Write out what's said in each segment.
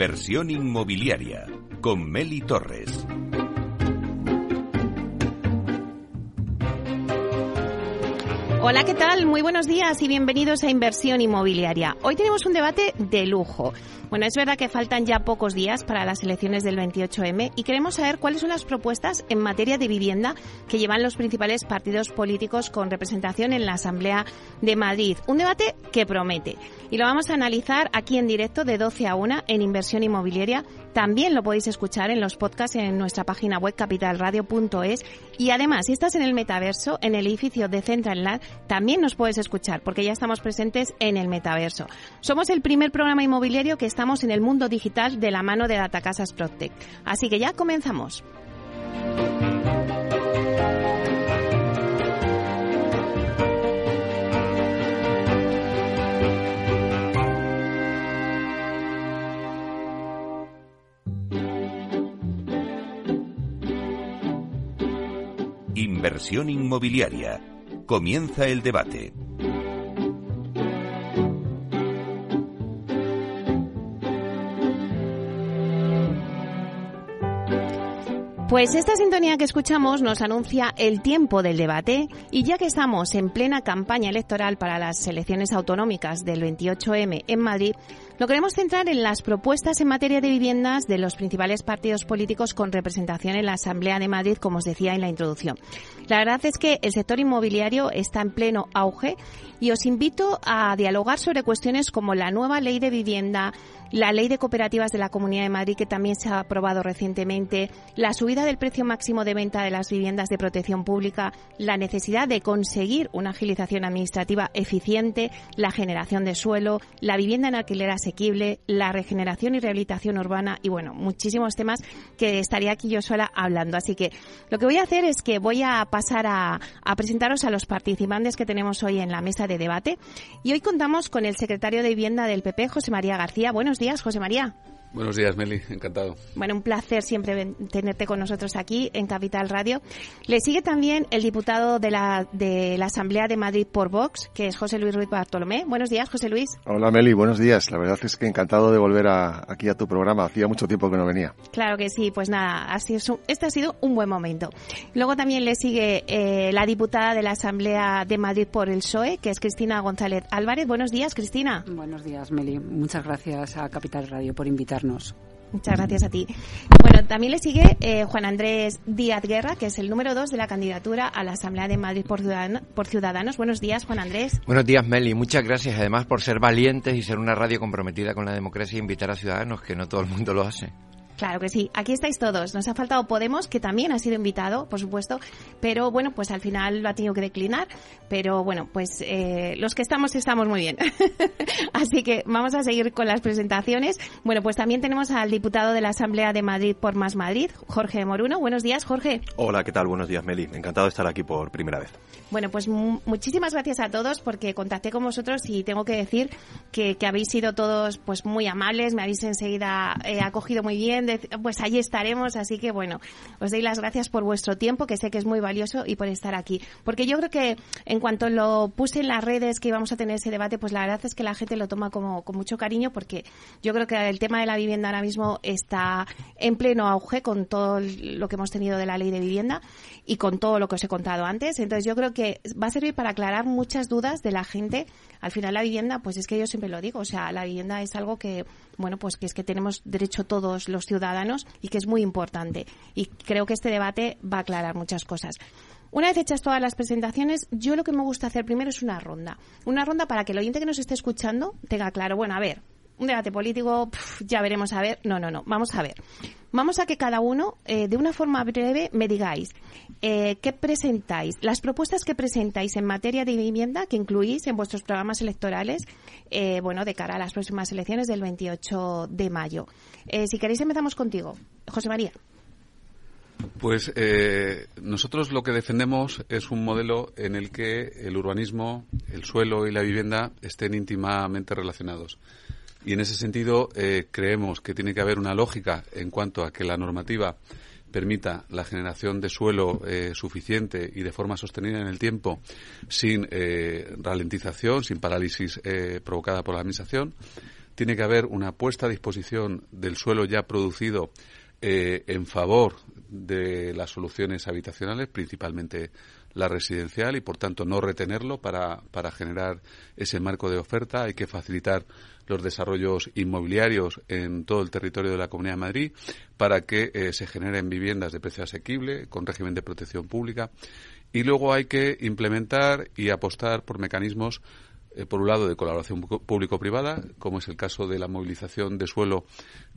Inversión inmobiliaria con Meli Torres. Hola, ¿qué tal? Muy buenos días y bienvenidos a Inversión Inmobiliaria. Hoy tenemos un debate de lujo. Bueno, es verdad que faltan ya pocos días para las elecciones del 28M y queremos saber cuáles son las propuestas en materia de vivienda que llevan los principales partidos políticos con representación en la Asamblea de Madrid. Un debate que promete y lo vamos a analizar aquí en directo de 12 a 1 en Inversión Inmobiliaria. También lo podéis escuchar en los podcasts en nuestra página web capitalradio.es y además, si estás en el metaverso, en el edificio de Central Land, también nos puedes escuchar porque ya estamos presentes en el metaverso. Somos el primer programa inmobiliario que estamos en el mundo digital de la mano de Datacasas Protect. Así que ya comenzamos. Inversión inmobiliaria. Comienza el debate. Pues esta sintonía que escuchamos nos anuncia el tiempo del debate y ya que estamos en plena campaña electoral para las elecciones autonómicas del 28M en Madrid, lo queremos centrar en las propuestas en materia de viviendas de los principales partidos políticos con representación en la Asamblea de Madrid, como os decía en la introducción. La verdad es que el sector inmobiliario está en pleno auge y os invito a dialogar sobre cuestiones como la nueva ley de vivienda, la ley de cooperativas de la Comunidad de Madrid, que también se ha aprobado recientemente, la subida del precio máximo de venta de las viviendas de protección pública, la necesidad de conseguir una agilización administrativa eficiente, la generación de suelo, la vivienda en alquiler asequible, la regeneración y rehabilitación urbana y, bueno, muchísimos temas que estaría aquí yo sola hablando. Así que lo que voy a hacer es que voy a pasar a, presentaros a los participantes que tenemos hoy en la mesa de debate. Y hoy contamos con el secretario de Vivienda del PP, José María García. Buenos días, José María. Buenos días, Meli, encantado. Bueno, un placer siempre tenerte con nosotros aquí en Capital Radio. Le sigue también el diputado de la, de la Asamblea de Madrid por Vox, que es José Luis Ruiz Bartolomé. Buenos días, José Luis. Hola, Meli, buenos días. La verdad es que encantado de volver a, aquí a tu programa. Hacía mucho tiempo que no venía. Claro que sí, pues nada, así es este ha sido un buen momento. Luego también le sigue eh, la diputada de la Asamblea de Madrid por el PSOE, que es Cristina González Álvarez. Buenos días, Cristina. Buenos días, Meli. Muchas gracias a Capital Radio por Muchas gracias a ti. Bueno, también le sigue eh, Juan Andrés Díaz Guerra, que es el número dos de la candidatura a la Asamblea de Madrid por, por Ciudadanos. Buenos días, Juan Andrés. Buenos días, Meli. Muchas gracias, además, por ser valientes y ser una radio comprometida con la democracia e invitar a ciudadanos, que no todo el mundo lo hace. Claro que sí, aquí estáis todos. Nos ha faltado Podemos, que también ha sido invitado, por supuesto, pero bueno, pues al final lo ha tenido que declinar. Pero bueno, pues eh, los que estamos estamos muy bien. Así que vamos a seguir con las presentaciones. Bueno, pues también tenemos al diputado de la Asamblea de Madrid por Más Madrid, Jorge Moruno. Buenos días, Jorge. Hola, ¿qué tal? Buenos días, Meli. Encantado de estar aquí por primera vez. Bueno, pues muchísimas gracias a todos porque contacté con vosotros y tengo que decir que, que habéis sido todos pues muy amables, me habéis enseguida eh, acogido muy bien, pues allí estaremos, así que bueno, os doy las gracias por vuestro tiempo, que sé que es muy valioso, y por estar aquí. Porque yo creo que en cuanto lo puse en las redes que íbamos a tener ese debate, pues la verdad es que la gente lo toma como con mucho cariño porque yo creo que el tema de la vivienda ahora mismo está en pleno auge con todo lo que hemos tenido de la ley de vivienda y con todo lo que os he contado antes. Entonces yo creo que va a servir para aclarar muchas dudas de la gente. Al final la vivienda, pues es que yo siempre lo digo, o sea, la vivienda es algo que, bueno, pues que es que tenemos derecho todos los ciudadanos y que es muy importante. Y creo que este debate va a aclarar muchas cosas. Una vez hechas todas las presentaciones, yo lo que me gusta hacer primero es una ronda. Una ronda para que el oyente que nos esté escuchando tenga claro, bueno, a ver, un debate político, ya veremos a ver. No, no, no, vamos a ver. Vamos a que cada uno, eh, de una forma breve, me digáis eh, qué presentáis, las propuestas que presentáis en materia de vivienda que incluís en vuestros programas electorales, eh, bueno, de cara a las próximas elecciones del 28 de mayo. si queréis, empezamos contigo. José María. Pues eh, nosotros lo que defendemos es un modelo en el que el urbanismo, el suelo y la vivienda estén íntimamente relacionados. Y en ese sentido eh, creemos que tiene que haber una lógica en cuanto a que la normativa permita la generación de suelo eh, suficiente y de forma sostenida en el tiempo sin eh, ralentización, sin parálisis provocada por la Administración tiene que haber una puesta a disposición del suelo ya producido eh, en favor de las soluciones habitacionales, principalmente la residencial, y por tanto no retenerlo para, para generar ese marco de oferta. Hay que facilitar los desarrollos inmobiliarios en todo el territorio de la Comunidad de Madrid para que eh, se generen viviendas de precio asequible, con régimen de protección pública. Y luego hay que implementar y apostar por mecanismos eh, por un lado, de colaboración público-privada, como es el caso de la movilización de suelo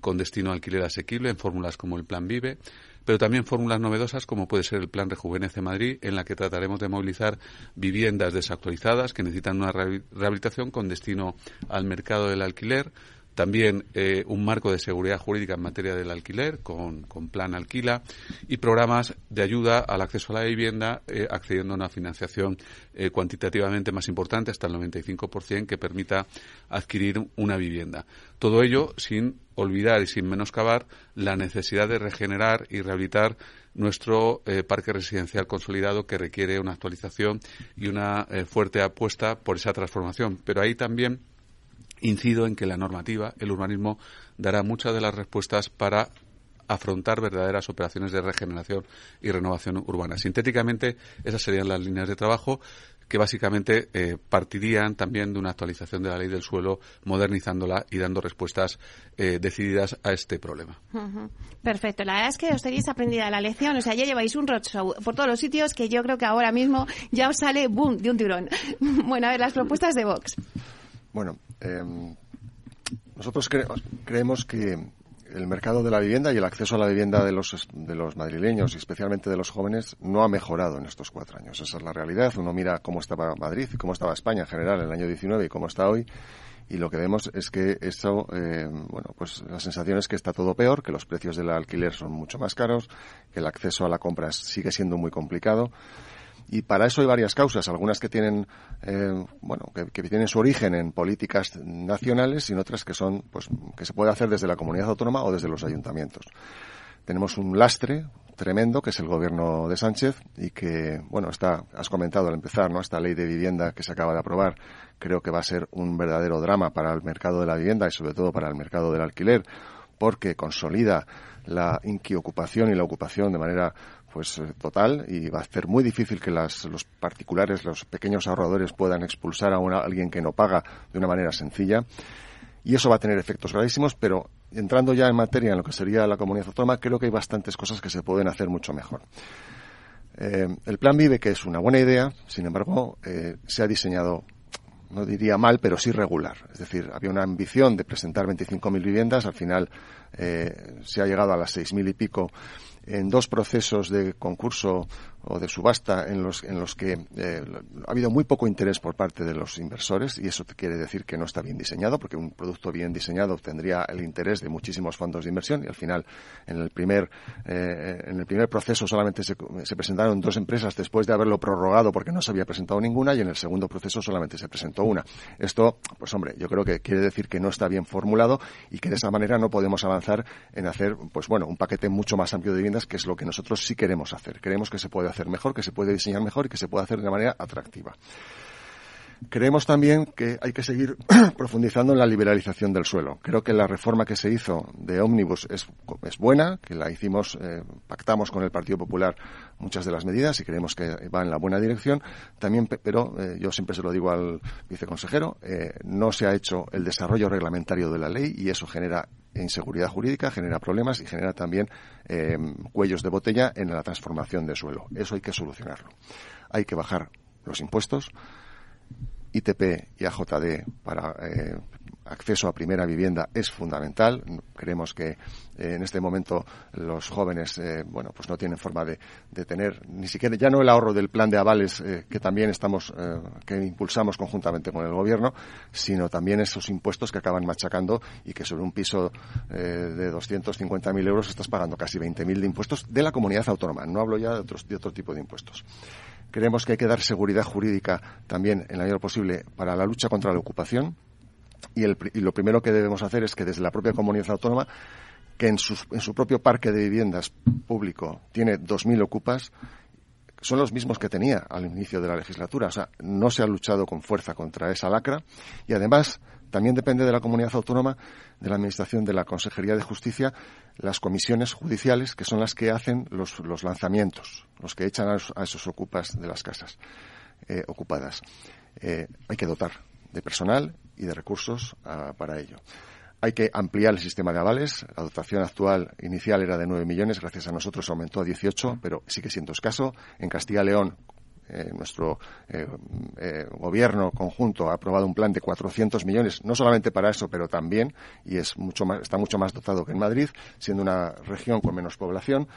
con destino a alquiler asequible en fórmulas como el Plan Vive, pero también fórmulas novedosas como puede ser el Plan Rejuvenece Madrid, en la que trataremos de movilizar viviendas desactualizadas que necesitan una rehabilitación con destino al mercado del alquiler, también eh, un marco de seguridad jurídica en materia del alquiler con, plan alquila y programas de ayuda al acceso a la vivienda eh, accediendo a una financiación eh, cuantitativamente más importante hasta el 95% que permita adquirir una vivienda. Todo ello sin olvidar y sin menoscabar la necesidad de regenerar y rehabilitar nuestro parque residencial consolidado que requiere una actualización y una fuerte apuesta por esa transformación. Pero ahí también incido en que la normativa, el urbanismo, dará muchas de las respuestas para afrontar verdaderas operaciones de regeneración y renovación urbana. Sintéticamente, esas serían las líneas de trabajo que básicamente eh, partirían también de una actualización de la ley del suelo, modernizándola y dando respuestas eh, decididas a este problema. Perfecto. La verdad es que os tenéis aprendida la lección. O sea, ya lleváis un roadshow por todos los sitios que yo creo que ahora mismo ya os sale boom de un tirón. bueno, a ver, las propuestas de Vox. Bueno, em, nosotros creemos que el mercado de la vivienda y el acceso a la vivienda de los, de los madrileños y especialmente de los jóvenes no ha mejorado en estos cuatro años. Esa es la realidad. Uno mira cómo estaba Madrid cómo estaba España en general en el año 19 y cómo está hoy. Y lo que vemos es que eso, em, bueno, pues la sensación es que está todo peor, que los precios del alquiler son mucho más caros, que el acceso a la compra sigue siendo muy complicado y para eso hay varias causas, algunas que tienen, eh, bueno, que, tienen su origen en políticas nacionales y otras que son, pues, que se puede hacer desde la comunidad autónoma o desde los ayuntamientos. Tenemos un lastre tremendo que es el gobierno de Sánchez y que, bueno, está, has comentado al empezar, ¿no? Esta ley de vivienda que se acaba de aprobar creo que va a ser un verdadero drama para el mercado de la vivienda y sobre todo para el mercado del alquiler porque consolida la inquiocupación y la ocupación de manera pues eh, total y va a ser muy difícil que las, los particulares, los pequeños ahorradores puedan expulsar a, alguien que no paga de una manera sencilla y eso va a tener efectos gravísimos, pero entrando ya en materia en lo que sería la comunidad autónoma, creo que hay bastantes cosas que se pueden hacer mucho mejor. Eh, el plan Vive, que es una buena idea, sin embargo, eh, se ha diseñado no diría mal, pero sí regular. Es decir, había una ambición de presentar 25.000 viviendas, al final eh, se ha llegado a las 6.000 y pico en dos procesos de concurso o de subasta en los, en los que eh, ha habido muy poco interés por parte de los inversores y eso quiere decir que no está bien diseñado porque un producto bien diseñado tendría el interés de muchísimos fondos de inversión y al final en el primer eh, en el primer proceso solamente se, se, presentaron dos empresas después de haberlo prorrogado porque no se había presentado ninguna y en el segundo proceso solamente se presentó una. Esto pues hombre yo creo que quiere decir que no está bien formulado y que de esa manera no podemos avanzar en hacer pues bueno un paquete mucho más amplio de viviendas que es lo que nosotros sí queremos hacer. Creemos que se puede hacer mejor, que se puede diseñar mejor y que se puede hacer de manera atractiva. Creemos también que hay que seguir profundizando en la liberalización del suelo. Creo que la reforma que se hizo de Omnibus es, buena, que la hicimos, eh, pactamos con el Partido Popular muchas de las medidas y creemos que va en la buena dirección. También, pero eh, yo siempre se lo digo al viceconsejero, eh, no se ha hecho el desarrollo reglamentario de la ley y eso genera inseguridad jurídica, genera problemas y genera también eh, cuellos de botella en la transformación de suelo. Eso hay que solucionarlo. Hay que bajar los impuestos, ITP y AJD para eh, acceso a primera vivienda es fundamental. Creemos que eh, en este momento los jóvenes, eh, bueno, pues no tienen forma de, tener ni siquiera ya no el ahorro del plan de avales eh, que también estamos, que impulsamos conjuntamente con el gobierno, sino también esos impuestos que acaban machacando y que sobre un piso de 250.000 euros estás pagando casi 20.000 de impuestos de la comunidad autónoma. No hablo ya de, otros, de otro tipo de impuestos. Creemos que hay que dar seguridad jurídica también en la medida posible para la lucha contra la ocupación y, lo primero que debemos hacer es que desde la propia comunidad autónoma, que en, en su propio parque de viviendas público tiene 2.000 ocupas, son los mismos que tenía al inicio de la legislatura. O sea, no se ha luchado con fuerza contra esa lacra y además también depende de la comunidad autónoma, de la Administración de la Consejería de Justicia, las comisiones judiciales, que son las que hacen los, lanzamientos, los que echan a, esos ocupas de las casas eh, ocupadas. Eh, hay que dotar de personal y de recursos ah, para ello. Hay que ampliar el sistema de avales. La dotación actual inicial era de 9 millones, gracias a nosotros aumentó a 18, pero sigue siendo escaso. En Castilla y León, eh, nuestro eh, eh, gobierno conjunto ha aprobado un plan de 400 millones, no solamente para eso, pero también, y es mucho más, está mucho más dotado que en Madrid, siendo una región con menos población.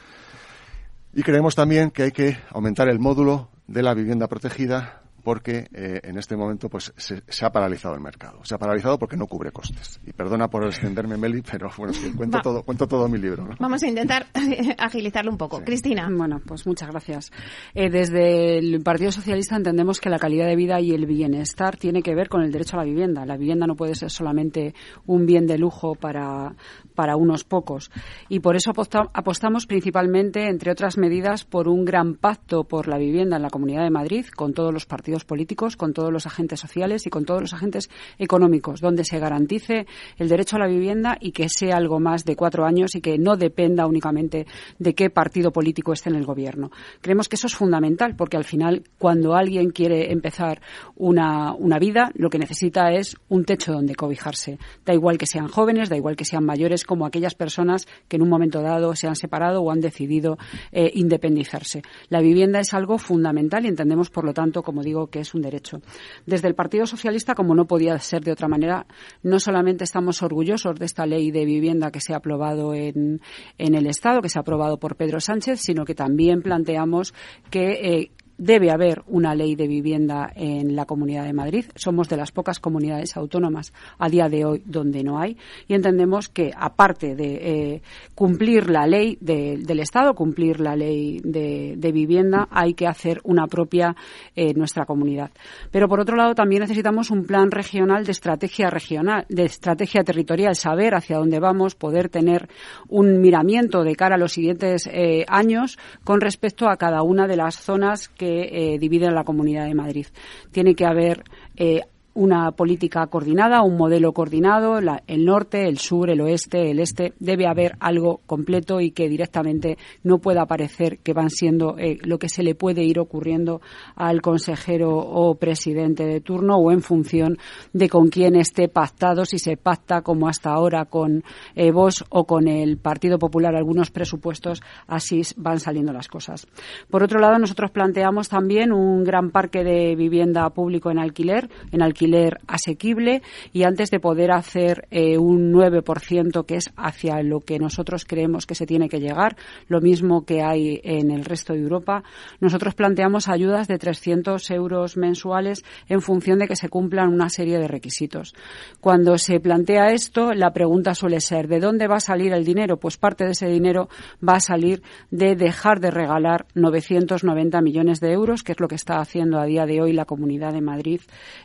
Y creemos también que hay que aumentar el módulo de la vivienda protegida porque eh, en este momento pues se, ha paralizado el mercado. Se ha paralizado porque no cubre costes. Y perdona por extenderme, Meli, pero bueno, cuento, todo, cuento todo mi libro. Vamos a intentar agilizarlo un poco. Cristina. Bueno, pues muchas gracias. Eh, desde el Partido Socialista entendemos que la calidad de vida y el bienestar tiene que ver con el derecho a la vivienda. La vivienda no puede ser solamente un bien de lujo para, para unos pocos. Y por eso apostamos principalmente, entre otras medidas, por un gran pacto por la vivienda en la Comunidad de Madrid con todos los partidos políticos, con todos los agentes sociales y con todos los agentes económicos, donde se garantice el derecho a la vivienda y que sea algo más de cuatro años y que no dependa únicamente de qué partido político esté en el gobierno. Creemos que eso es fundamental porque al final, cuando alguien quiere empezar una, una vida, lo que necesita es un techo donde cobijarse. Da igual que sean jóvenes, da igual que sean mayores, como aquellas personas que en un momento dado se han separado o han decidido eh, independizarse. La vivienda es algo fundamental y entendemos, por lo tanto, como digo, que es un derecho. Desde el Partido Socialista, como no podía ser de otra manera, no solamente estamos orgullosos de esta ley de vivienda que se ha aprobado en, el Estado, que se ha aprobado por Pedro Sánchez, sino que también planteamos que eh, debe haber una ley de vivienda en la Comunidad de Madrid. Somos de las pocas comunidades autónomas a día de hoy donde no hay y entendemos que aparte de eh, cumplir la ley del Estado, cumplir la ley de, vivienda, hay que hacer una propia en nuestra comunidad. Pero por otro lado también necesitamos un plan regional de estrategia regional, de estrategia territorial, saber hacia dónde vamos, poder tener un miramiento de cara a los siguientes eh, años con respecto a cada una de las zonas que que eh, dividen la Comunidad de Madrid. Tiene que haber eh, una política coordinada, un modelo coordinado, el norte, el sur, el oeste, el este, debe haber algo completo y que directamente no pueda parecer que van siendo eh, lo que se le puede ir ocurriendo al consejero o presidente de turno o en función de con quién esté pactado, si se pacta como hasta ahora con eh, o con el Partido Popular algunos presupuestos, así van saliendo las cosas. Por otro lado, nosotros planteamos también un gran parque de vivienda público en alquiler, en alquiler asequible y antes de poder hacer eh, un 9% que es hacia lo que nosotros creemos que se tiene que llegar, lo mismo que hay en el resto de Europa, nosotros planteamos ayudas de 300 euros mensuales en función de que se cumplan una serie de requisitos. Cuando se plantea esto, la pregunta suele ser ¿de dónde va a salir el dinero? Pues parte de ese dinero va a salir de dejar de regalar 990 millones de euros, que es lo que está haciendo a día de hoy la Comunidad de Madrid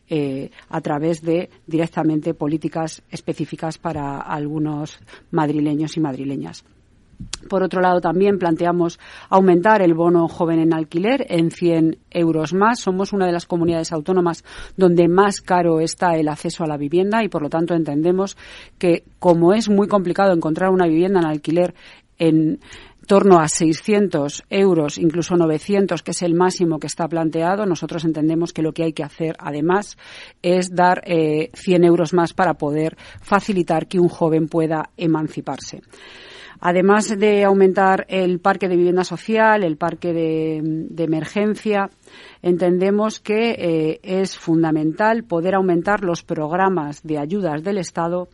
eh, a través de directamente políticas específicas para algunos madrileños y madrileñas. Por otro lado, también planteamos aumentar el bono joven en alquiler en 100 euros más. Somos una de las comunidades autónomas donde más caro está el acceso a la vivienda y, por lo tanto, entendemos que, como es muy complicado encontrar una vivienda en alquiler en torno a 600 euros, incluso 900, que es el máximo que está planteado, nosotros entendemos que lo que hay que hacer, además, es dar eh, 100 euros más para poder facilitar que un joven pueda emanciparse. Además de aumentar el parque de vivienda social, el parque de emergencia, entendemos que eh, es fundamental poder aumentar los programas de ayudas del Estado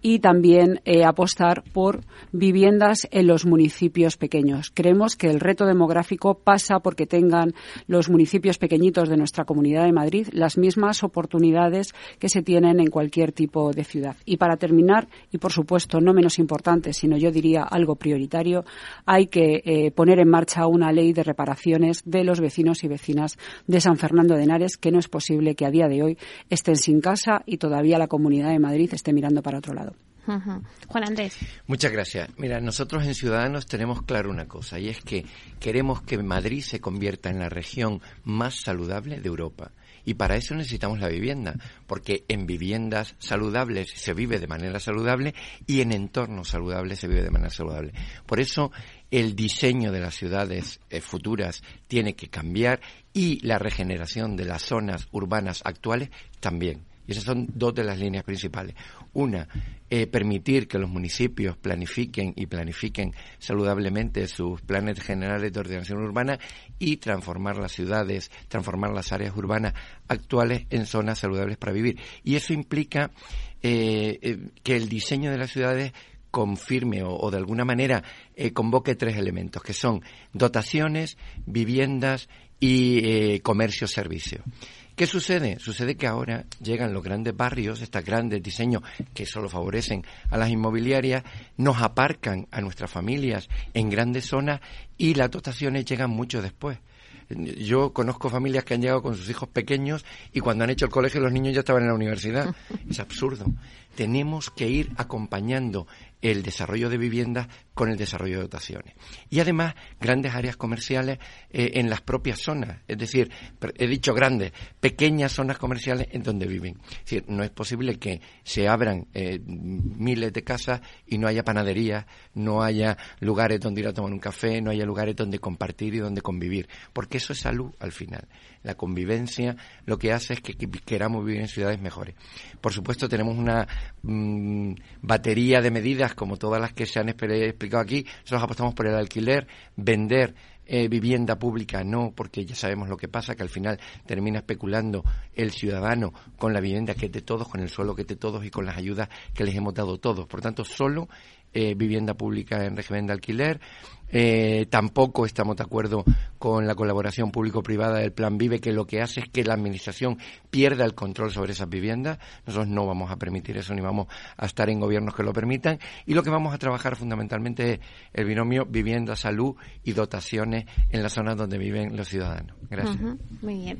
y también eh, apostar por viviendas en los municipios pequeños. Creemos que el reto demográfico pasa porque tengan los municipios pequeñitos de nuestra Comunidad de Madrid las mismas oportunidades que se tienen en cualquier tipo de ciudad. Y para terminar, y por supuesto no menos importante, sino yo diría algo prioritario, hay que eh, poner en marcha una ley de reparaciones de los vecinos y vecinas de San Fernando de Henares, que no es posible que a día de hoy estén sin casa y todavía la Comunidad de Madrid esté mirando para otro lado. Juan Andrés. Muchas gracias. Mira, nosotros en Ciudadanos tenemos claro una cosa, y es que queremos que Madrid se convierta en la región más saludable de Europa. Y para eso necesitamos la vivienda, porque en viviendas saludables se vive de manera saludable y en entornos saludables se vive de manera saludable. Por eso el diseño de las ciudades eh, futuras tiene que cambiar y la regeneración de las zonas urbanas actuales también. Y esas son dos de las líneas principales. Una, eh, permitir que los municipios planifiquen y planifiquen saludablemente sus planes generales de ordenación urbana y transformar las ciudades, transformar las áreas urbanas actuales en zonas saludables para vivir. Y eso implica eh, que el diseño de las ciudades confirme o, de alguna manera convoque tres elementos, que son dotaciones, viviendas y comercio-servicio. ¿Qué sucede? Sucede que ahora llegan los grandes barrios, estos grandes diseños que solo favorecen a las inmobiliarias, nos aparcan a nuestras familias en grandes zonas y las dotaciones llegan mucho después. Yo conozco familias que han llegado con sus hijos pequeños y cuando han hecho el colegio los niños ya estaban en la universidad. Es absurdo. Tenemos que ir acompañando el desarrollo de viviendas con el desarrollo de dotaciones. Y además, grandes áreas comerciales eh, en las propias zonas. Es decir, he dicho grandes, pequeñas zonas comerciales en donde viven. Es decir, no es posible que se abran eh, miles de casas y no haya panaderías, no haya lugares donde ir a tomar un café, no haya lugares donde compartir y donde convivir. Porque eso es salud al final la convivencia, lo que hace es que, queramos vivir en ciudades mejores. Por supuesto, tenemos una mm, batería de medidas, como todas las que se han explicado aquí. Nosotros apostamos por el alquiler, vender eh, vivienda pública no, porque ya sabemos lo que pasa, que al final termina especulando el ciudadano con la vivienda que es de todos, con el suelo que es de todos y con las ayudas que les hemos dado todos. Por tanto, solo eh, vivienda pública en régimen de alquiler, eh, tampoco estamos de acuerdo con la colaboración público-privada del Plan Vive, que lo que hace es que la Administración pierda el control sobre esas viviendas. Nosotros no vamos a permitir eso, ni vamos a estar en gobiernos que lo permitan. Y lo que vamos a trabajar fundamentalmente es el binomio vivienda, salud y dotaciones en las zonas donde viven los ciudadanos. Gracias. muy bien.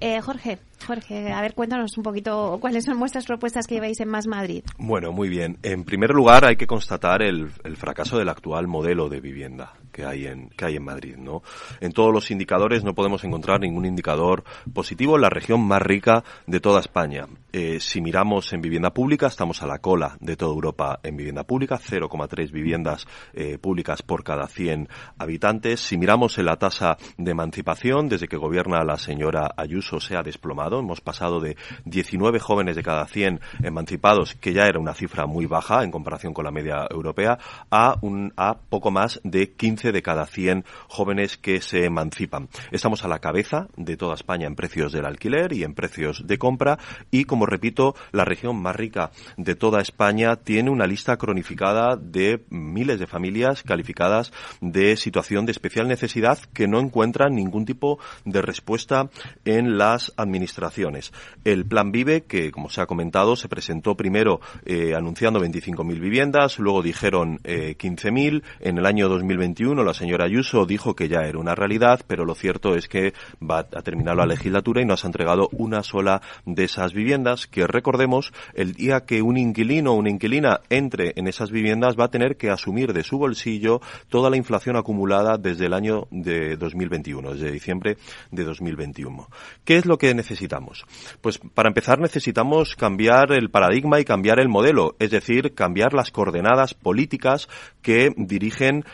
Eh, Jorge, Jorge, a ver, cuéntanos un poquito cuáles son vuestras propuestas que lleváis en Más Madrid. Bueno, muy bien. En primer lugar, hay que constatar el fracaso del actual modelo de vivienda que hay en que hay en Madrid, ¿no? En todos los indicadores no podemos encontrar ningún indicador positivo en la región más rica de toda España. Eh, si miramos en vivienda pública, estamos a la cola de toda Europa en vivienda pública, 0,3 viviendas eh, públicas por cada 100 habitantes. Si miramos en la tasa de emancipación, desde que gobierna la señora Ayuso se ha desplomado. Hemos pasado de 19 jóvenes de cada 100 emancipados, que ya era una cifra muy baja en comparación con la media europea, a, un, a poco más de 15 de cada 100 jóvenes que se emancipan. Estamos a la cabeza de toda España en precios del alquiler y en precios de compra y, como repito, la región más rica de toda España tiene una lista cronificada de miles de familias calificadas de situación de especial necesidad que no encuentran ningún tipo de respuesta en las administraciones. El Plan Vive, que como se ha comentado, se presentó primero eh, anunciando 25.000 viviendas, luego dijeron eh, 15.000, en el año 2021 la señora Ayuso dijo que ya era una realidad, pero lo cierto es que va a terminar la legislatura y no se ha entregado una sola de esas viviendas que recordemos el día que un inquilino o una inquilina entre en esas viviendas va a tener que asumir de su bolsillo toda la inflación acumulada desde el año de 2021, desde diciembre de 2021. ¿Qué es lo que necesitamos? Pues para empezar necesitamos cambiar el paradigma y cambiar el modelo, es decir, cambiar las coordenadas políticas que dirigen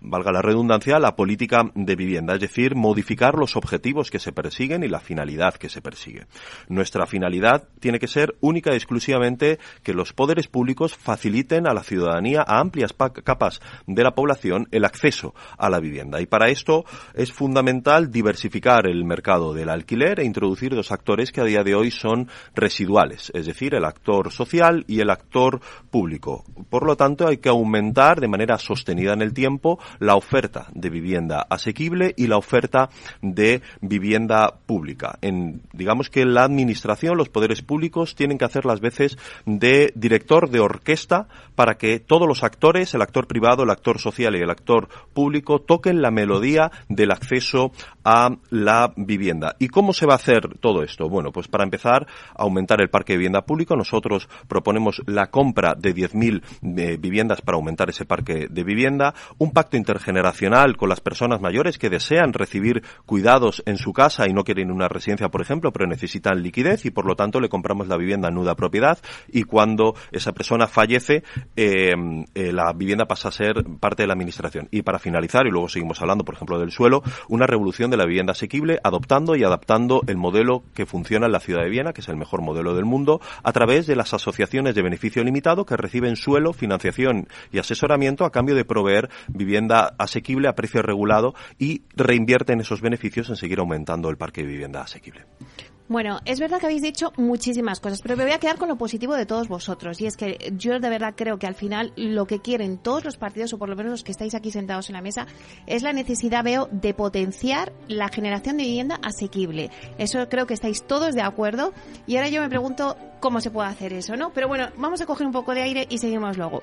valga la redundancia, la política de vivienda, es decir, modificar los objetivos que se persiguen y la finalidad que se persigue. Nuestra finalidad tiene que ser única y exclusivamente que los poderes públicos faciliten a la ciudadanía, a amplias capas de la población, el acceso a la vivienda. Y para esto es fundamental diversificar el mercado del alquiler e introducir dos actores que a día de hoy son residuales, es decir, el actor social y el actor público. Por lo tanto, hay que aumentar de manera sostenida en el tiempo tiempo la oferta de vivienda asequible y la oferta de vivienda pública. En, digamos que la administración, los poderes públicos tienen que hacer las veces de director de orquesta para que todos los actores, el actor privado, el actor social y el actor público, toquen la melodía del acceso a la vivienda. ¿Y cómo se va a hacer todo esto? Bueno, pues para empezar, aumentar el parque de vivienda público. Nosotros proponemos la compra de 10.000 eh, viviendas para aumentar ese parque de vivienda, pacto intergeneracional con las personas mayores que desean recibir cuidados en su casa y no quieren una residencia, por ejemplo, pero necesitan liquidez y por lo tanto le compramos la vivienda nuda propiedad y cuando esa persona fallece, eh, eh, la vivienda pasa a ser parte de la administración. Y para finalizar, y luego seguimos hablando, por ejemplo, del suelo, una revolución de la vivienda asequible, adoptando y adaptando el modelo que funciona en la ciudad de Viena, que es el mejor modelo del mundo, a través de las asociaciones de beneficio limitado que reciben suelo, financiación y asesoramiento a cambio de proveer vivienda asequible a precio regulado y reinvierten esos beneficios en seguir aumentando el parque de vivienda asequible. Bueno, es verdad que habéis dicho muchísimas cosas, pero me voy a quedar con lo positivo de todos vosotros. Y es que yo de verdad creo que al final lo que quieren todos los partidos, o por lo menos los que estáis aquí sentados en la mesa, es la necesidad, veo, de potenciar la generación de vivienda asequible. Eso creo que estáis todos de acuerdo. Y ahora yo me pregunto cómo se puede hacer eso, ¿no? Pero bueno, vamos a coger un poco de aire y seguimos luego.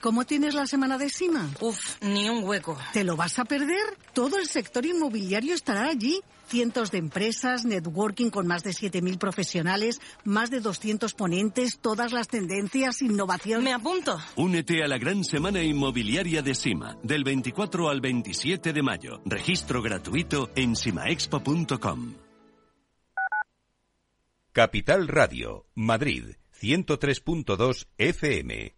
¿Cómo tienes la semana de Sima? Uf, ni un hueco. ¿Te lo vas a perder? Todo el sector inmobiliario estará allí. Cientos de empresas, networking con más de 7.000 profesionales, más de 200 ponentes, todas las tendencias, innovación. Me apunto. Únete a la gran semana inmobiliaria de Sima, del 24 al 27 de mayo. Registro gratuito en simaexpo.com. Capital Radio, Madrid, 103.2 FM.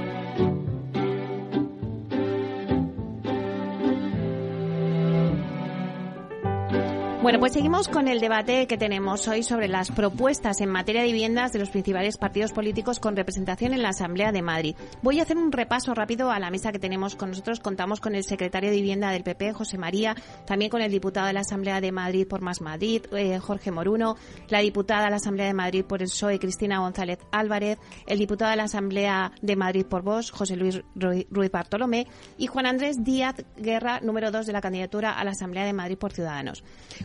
Bueno, pues seguimos con el debate que tenemos hoy sobre las propuestas en materia de viviendas de los principales partidos políticos con representación en la Asamblea de Madrid. Voy a hacer un repaso rápido a la mesa que tenemos con nosotros. Contamos con el secretario de Vivienda del PP, José María, también con el diputado de la Asamblea de Madrid por Más Madrid, eh, Jorge Moruno, la diputada de la Asamblea de Madrid por el PSOE, Cristina González Álvarez, el diputado de la Asamblea de Madrid por Vox, José Luis Ruiz Bartolomé, y Juan Andrés Díaz Guerra, número dos de la candidatura a la Asamblea de Madrid por Ciudadanos.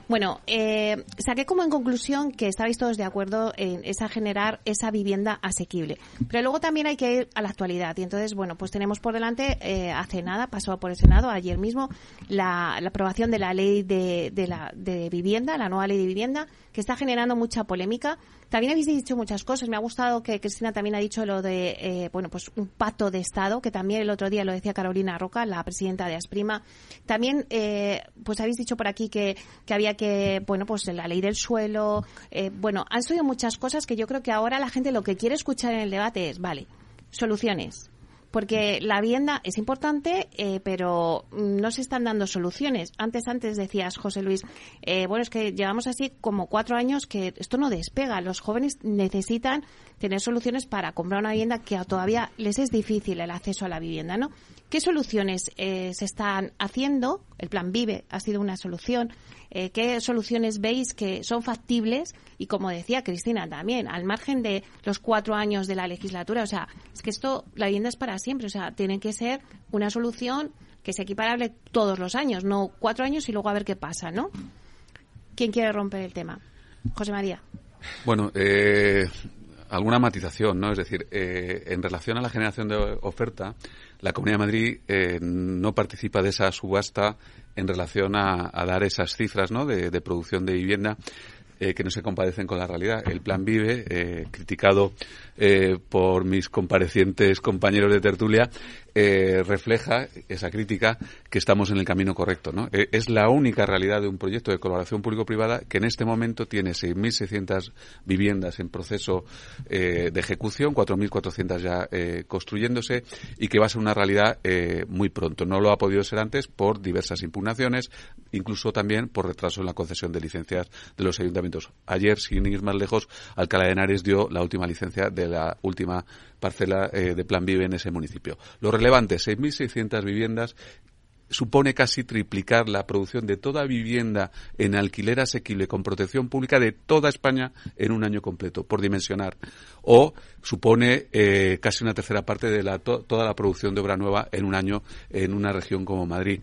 Bueno, eh, saqué como en conclusión que estabais todos de acuerdo en esa generar esa vivienda asequible. Pero luego también hay que ir a la actualidad. Y entonces, bueno, pues tenemos por delante, eh, hace nada, pasó por el Senado, ayer mismo, la, aprobación de la ley de, de, la, de vivienda, la nueva ley de vivienda, que está generando mucha polémica también habéis dicho muchas cosas. Me ha gustado que Cristina también ha dicho lo de, eh, bueno, pues un pacto de Estado, que también el otro día lo decía Carolina Roca, la presidenta de Asprima. También, eh, pues habéis dicho por aquí que, que había que, bueno, pues la ley del suelo. Eh, bueno, han sido muchas cosas que yo creo que ahora la gente lo que quiere escuchar en el debate es, vale, soluciones porque la vivienda es importante, eh, pero no se están dando soluciones. Antes, antes decías, José Luis, eh, bueno, es que llevamos así como cuatro años que esto no despega. Los jóvenes necesitan tener soluciones para comprar una vivienda que todavía les es difícil el acceso a la vivienda, ¿no? ¿Qué soluciones eh, se están haciendo? El plan Vive ha sido una solución. Eh, ¿Qué soluciones veis que son factibles? Y como decía Cristina también, al margen de los cuatro años de la legislatura, o sea, es que esto, la vivienda es para siempre, o sea, tiene que ser una solución que sea equiparable todos los años, no cuatro años y luego a ver qué pasa, ¿no? ¿Quién quiere romper el tema? José María. Bueno, eh, alguna matización, ¿no? Es decir, eh, en relación a la generación de oferta, la Comunidad de Madrid eh, no participa de esa subasta en relación a, dar esas cifras, ¿no? De, de producción de vivienda eh, que no se compadecen con la realidad. El Plan Vive, eh, criticado eh, por mis comparecientes compañeros de tertulia, refleja esa crítica que estamos en el camino correcto. ¿no? es la única realidad de un proyecto de colaboración público-privada que en este momento tiene 6.600 viviendas en proceso de ejecución, 4.400 ya construyéndose y que va a ser una realidad muy pronto. No lo ha podido ser antes por diversas impugnaciones, incluso también por retraso en la concesión de licencias de los ayuntamientos Ayer, sin ir más lejos, Alcalá de Henares dio la última licencia de la última parcela eh, de Plan Vive en ese municipio. Lo relevante, 6.600 viviendas supone casi triplicar la producción de toda vivienda en alquiler asequible con protección pública de toda España en un año completo, por dimensionar. O supone eh, casi una tercera parte de la, toda la producción de obra nueva en un año en una región como Madrid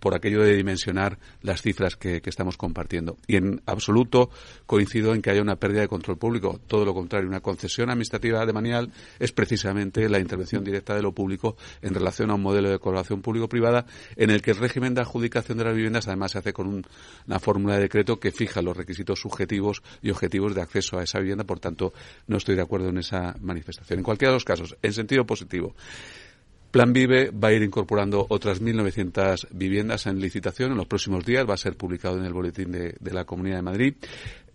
por aquello de dimensionar las cifras que, estamos compartiendo. Y en absoluto coincido en que haya una pérdida de control público. Todo lo contrario, una concesión administrativa de manial es precisamente la intervención directa de lo público en relación a un modelo de colaboración público-privada en el que el régimen de adjudicación de las viviendas además se hace con una fórmula de decreto que fija los requisitos subjetivos y objetivos de acceso a esa vivienda. Por tanto, no estoy de acuerdo en esa manifestación. En cualquiera de los casos, en sentido positivo, Plan Vive va a ir incorporando otras 1.900 viviendas en licitación en los próximos días. Va a ser publicado en el boletín de, la Comunidad de Madrid.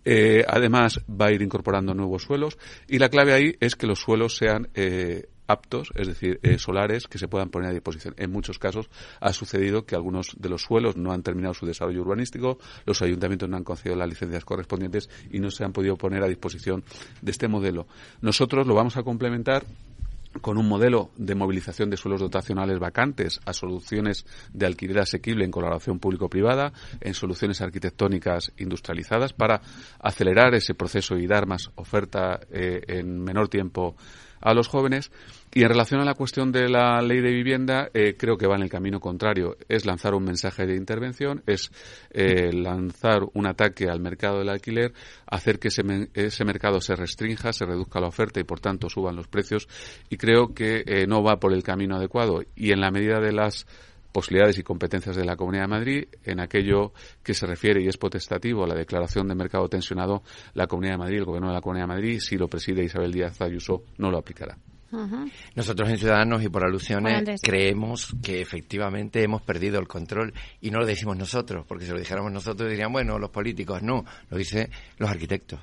Eh, además, va a ir incorporando nuevos suelos. Y la clave ahí es que los suelos sean eh, aptos, es decir, eh, solares que se puedan poner a disposición. En muchos casos ha sucedido que algunos de los suelos no han terminado su desarrollo urbanístico, los ayuntamientos no han concedido las licencias correspondientes y no se han podido poner a disposición de este modelo. Nosotros lo vamos a complementar con un modelo de movilización de suelos dotacionales vacantes a soluciones de alquiler asequible en colaboración público-privada, en soluciones arquitectónicas industrializadas para acelerar ese proceso y dar más oferta eh, en menor tiempo a los jóvenes. Y en relación a la cuestión de la ley de vivienda, eh, creo que va en el camino contrario. Es lanzar un mensaje de intervención, es eh, lanzar un ataque al mercado del alquiler, hacer que ese, ese, mercado se restrinja, se reduzca la oferta y, por tanto, suban los precios. Y creo que eh, no va por el camino adecuado. Y en la medida de las posibilidades y competencias de la Comunidad de Madrid. En aquello que se refiere y es potestativo a la declaración de mercado tensionado, la Comunidad de Madrid, el Gobierno de la Comunidad de Madrid, si lo preside Isabel Díaz Ayuso, no lo aplicará. Nosotros en Ciudadanos y por alusiones creemos que efectivamente hemos perdido el control y no lo decimos nosotros, porque si lo dijéramos nosotros dirían, bueno, los políticos, no, lo dicen los arquitectos.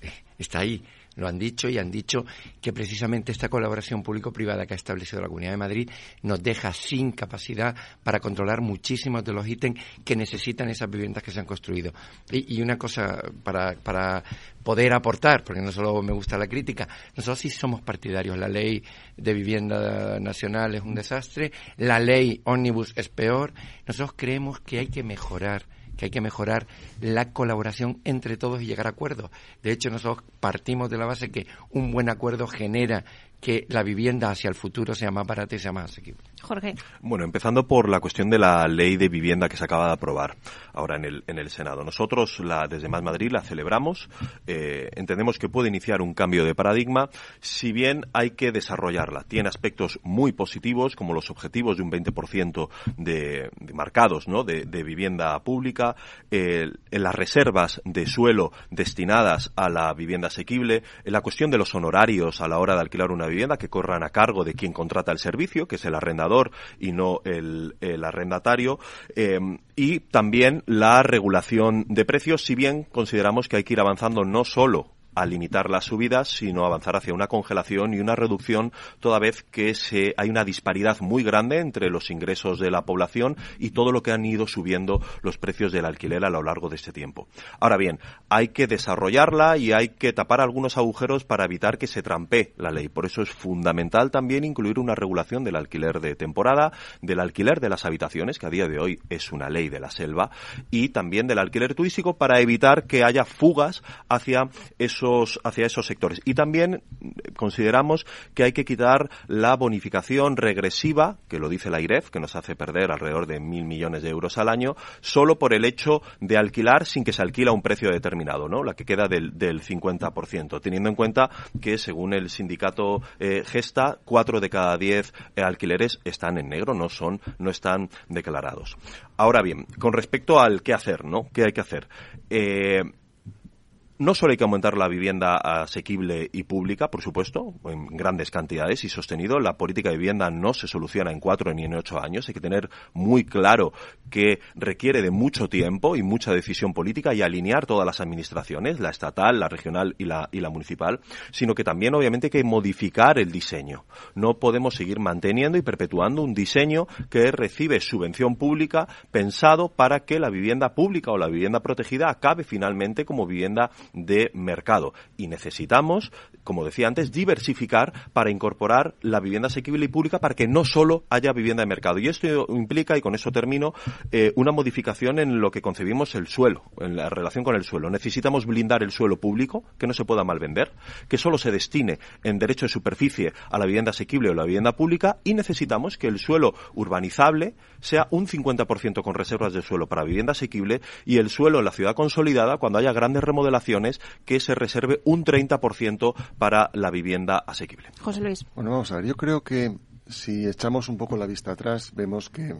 Eh, está ahí lo han dicho y han dicho que precisamente esta colaboración público-privada que ha establecido la Comunidad de Madrid nos deja sin capacidad para controlar muchísimos de los ítems que necesitan esas viviendas que se han construido. Y, una cosa para, para poder aportar, porque no solo me gusta la crítica, nosotros sí somos partidarios. La ley de vivienda nacional es un desastre, la ley ómnibus es peor. Nosotros creemos que hay que mejorar que hay que mejorar la colaboración entre todos y llegar a acuerdos. De hecho, nosotros partimos de la base que un buen acuerdo genera que la vivienda hacia el futuro sea más barata y sea más asequible. Jorge. Bueno, empezando por la cuestión de la ley de vivienda que se acaba de aprobar ahora en el, en el Senado. Nosotros, la, desde Más Madrid, la celebramos. Eh, entendemos que puede iniciar un cambio de paradigma, si bien hay que desarrollarla. Tiene aspectos muy positivos, como los objetivos de un 20% de, de marcados ¿no? de, vivienda pública, en las reservas de suelo destinadas a la vivienda asequible, en la cuestión de los honorarios a la hora de alquilar una vivienda que corran a cargo de quien contrata el servicio, que es el arrendador y no el, arrendatario, eh, y también la regulación de precios, si bien consideramos que hay que ir avanzando no solo a limitar las subidas, sino avanzar hacia una congelación y una reducción, toda vez que hay una disparidad muy grande entre los ingresos de la población y todo lo que han ido subiendo los precios del alquiler a lo largo de este tiempo. Ahora bien, hay que desarrollarla y hay que tapar algunos agujeros para evitar que se trampee la ley. Por eso es fundamental también incluir una regulación del alquiler de temporada, del alquiler de las habitaciones, que a día de hoy es una ley de la selva, y también del alquiler turístico para evitar que haya fugas hacia esos hacia esos sectores. Y también consideramos que hay que quitar la bonificación regresiva, que lo dice la IREF, que nos hace perder alrededor de mil millones de euros al año, solo por el hecho de alquilar sin que se alquila a un precio determinado, ¿no? La que queda del, del 50%, teniendo en cuenta que según el sindicato eh, Gesta, cuatro de cada diez eh, alquileres están en negro, no son, no están declarados. Ahora bien, con respecto al qué hacer, ¿no? ¿Qué hay que hacer? Eh, no solo hay que aumentar la vivienda asequible y pública, por supuesto, en grandes cantidades y sostenido. La política de vivienda no se soluciona en cuatro ni en ocho años. Hay que tener muy claro que requiere de mucho tiempo y mucha decisión política y alinear todas las administraciones, la estatal, la regional y la, y la municipal, sino que también obviamente hay que modificar el diseño. No podemos seguir manteniendo y perpetuando un diseño que recibe subvención pública pensado para que la vivienda pública o la vivienda protegida acabe finalmente como vivienda de mercado. Y necesitamos, como decía antes, diversificar para incorporar la vivienda asequible y pública para que no solo haya vivienda de mercado. Y esto implica, y con eso termino, eh, una modificación en lo que concebimos el suelo, en la relación con el suelo. Necesitamos blindar el suelo público, que no se pueda malvender, que solo se destine en derecho de superficie a la vivienda asequible o la vivienda pública y necesitamos que el suelo urbanizable sea un 50% con reservas de suelo para vivienda asequible y el suelo en la ciudad consolidada, cuando haya grandes remodelaciones, que se reserve un 30% para la vivienda asequible. José Luis. Bueno, vamos a ver. Yo creo que si echamos un poco la vista atrás, vemos que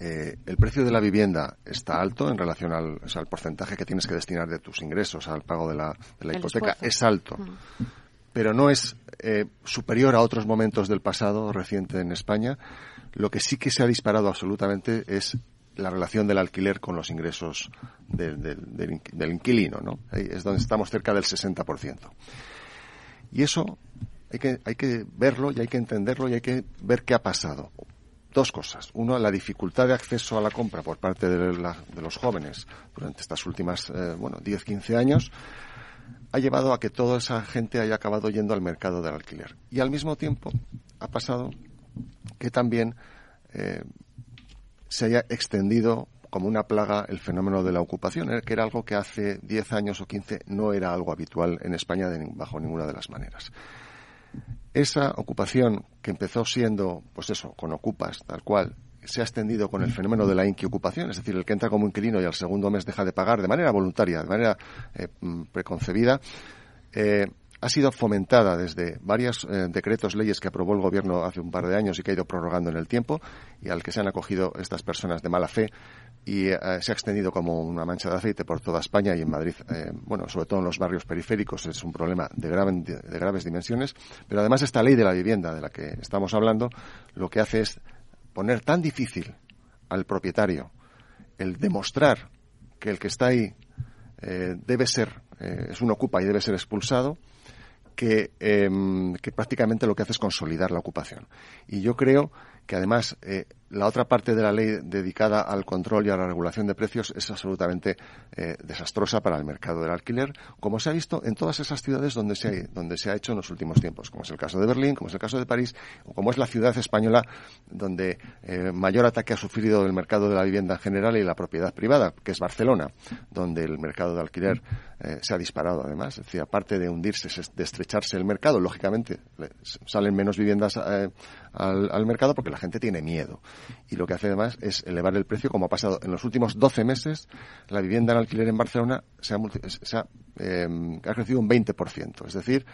eh, el precio de la vivienda está alto en relación al, porcentaje que tienes que destinar de tus ingresos al pago de la, hipoteca. Es alto. Mm. Pero no es eh, superior a otros momentos del pasado reciente en España. Lo que sí que se ha disparado absolutamente es la relación del alquiler con los ingresos del, del, inquilino, ¿no? Es donde estamos cerca del 60%. Y eso hay que, hay que verlo y hay que entenderlo y hay que ver qué ha pasado. Dos cosas. Uno, la dificultad de acceso a la compra por parte de, los jóvenes durante estas últimas, eh, bueno, 10, 15 años ha llevado a que toda esa gente haya acabado yendo al mercado del alquiler. Y al mismo tiempo ha pasado que también eh, se haya extendido como una plaga el fenómeno de la ocupación, eh, que era algo que hace 10 años o 15 no era algo habitual en España bajo ninguna de las maneras. esa ocupación que empezó siendo, pues eso, con ocupas, tal cual, se ha extendido con el fenómeno de la inquiocupación, es decir, el que entra como inquilino y al segundo mes deja de pagar de manera voluntaria, de manera eh, mm, preconcebida, eh, ha sido fomentada desde varios eh, decretos, leyes que aprobó el Gobierno hace un par de años y que ha ido prorrogando en el tiempo y al que se han acogido estas personas de mala fe y se ha extendido como una mancha de aceite por toda España y en Madrid, bueno, sobre todo en los barrios periféricos es un problema de, graves dimensiones, pero además esta ley de la vivienda de la que estamos hablando lo que hace es poner tan difícil al propietario el demostrar que el que está ahí eh, debe ser, eh, es un ocupa y debe ser expulsado, que, em, que, prácticamente lo que hace es consolidar la ocupación. Y yo creo que además eh, la otra parte de la ley dedicada al control y a la regulación de precios es absolutamente eh, desastrosa para el mercado del alquiler, como se ha visto en todas esas ciudades donde se, ha, donde se ha hecho en los últimos tiempos, como es el caso de Berlín, como es el caso de París, o como es la ciudad española donde eh, mayor ataque ha sufrido el mercado de la vivienda en general y la propiedad privada, que es Barcelona, donde el mercado de alquiler se ha disparado además. Es decir, aparte de hundirse, de estrecharse el mercado, lógicamente salen menos viviendas al, al mercado porque la gente tiene miedo. Y lo que hace además es elevar el precio, como ha pasado en los últimos 12 meses, la vivienda en alquiler en Barcelona se ha, eh, ha crecido un 20%, es decir,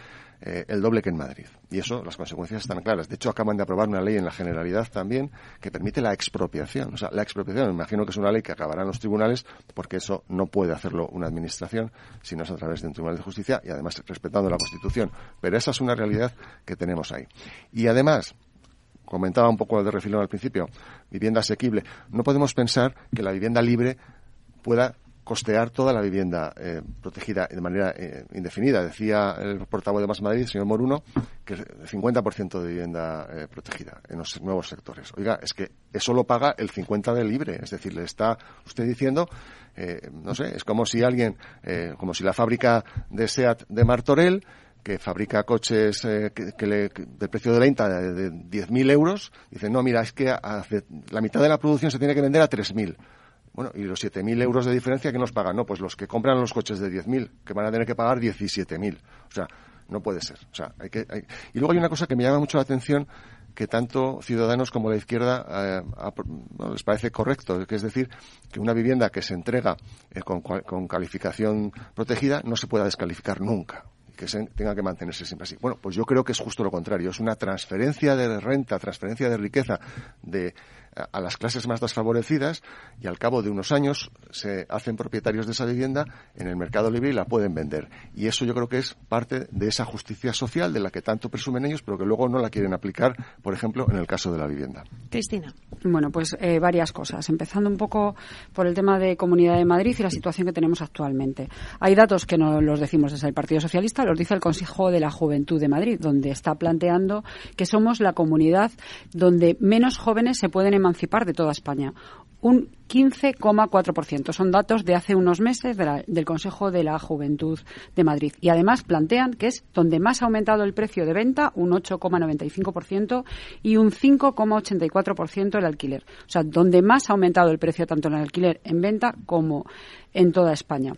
eh, el doble que en Madrid. Y eso, las consecuencias están claras. De hecho, acaban de aprobar una ley en la Generalidad también que permite la expropiación. O sea, la expropiación, me imagino que es una ley que acabará en los tribunales porque eso no puede hacerlo una administración, sino es a través de un tribunal de justicia y además respetando la Constitución. Pero esa es una realidad que tenemos ahí. Y además, comentaba un poco de refilón al principio, vivienda asequible. No podemos pensar que la vivienda libre pueda costear toda la vivienda eh, protegida de manera eh, indefinida. Decía el portavoz de Más Madrid, señor Moruno, que el 50% de vivienda eh, protegida en los nuevos sectores. Oiga, es que eso lo paga el 50% de libre. Es decir, le está usted diciendo, no sé, es como si alguien, como si la fábrica de SEAT de Martorell que fabrica coches eh, que, le, del precio de venta de, de 10.000 euros, dice, no, mira, es que la mitad de la producción se tiene que vender a 3.000. Bueno, y los 7.000 euros de diferencia, que nos pagan? No, pues los que compran los coches de 10.000, que van a tener que pagar 17.000. O sea, no puede ser. O sea, hay que, Y luego hay una cosa que me llama mucho la atención, que tanto ciudadanos como la izquierda eh, les parece correcto, que es decir, que una vivienda que se entrega eh, con, con calificación protegida no se pueda descalificar nunca que tenga que mantenerse siempre así. Bueno, pues yo creo que es justo lo contrario. Es una transferencia de renta, transferencia de riqueza de a las clases más desfavorecidas y al cabo de unos años se hacen propietarios de esa vivienda en el mercado libre y la pueden vender. Y eso yo creo que es parte de esa justicia social de la que tanto presumen ellos, pero que luego no la quieren aplicar, por ejemplo, en el caso de la vivienda. Cristina. Bueno, pues eh, varias cosas. Empezando un poco por el tema de Comunidad de Madrid y la situación que tenemos actualmente. Hay datos que no los decimos desde el Partido Socialista, los dice el Consejo de la Juventud de Madrid, donde está planteando que somos la comunidad donde menos jóvenes se pueden emancipar de toda España. Un 15,4%. Son datos de hace unos meses del Consejo de la Juventud de Madrid. Y además plantean que es donde más ha aumentado el precio de venta, un 8,95%, y un 5,84% el alquiler. O sea, donde más ha aumentado el precio tanto en el alquiler en venta como en toda España.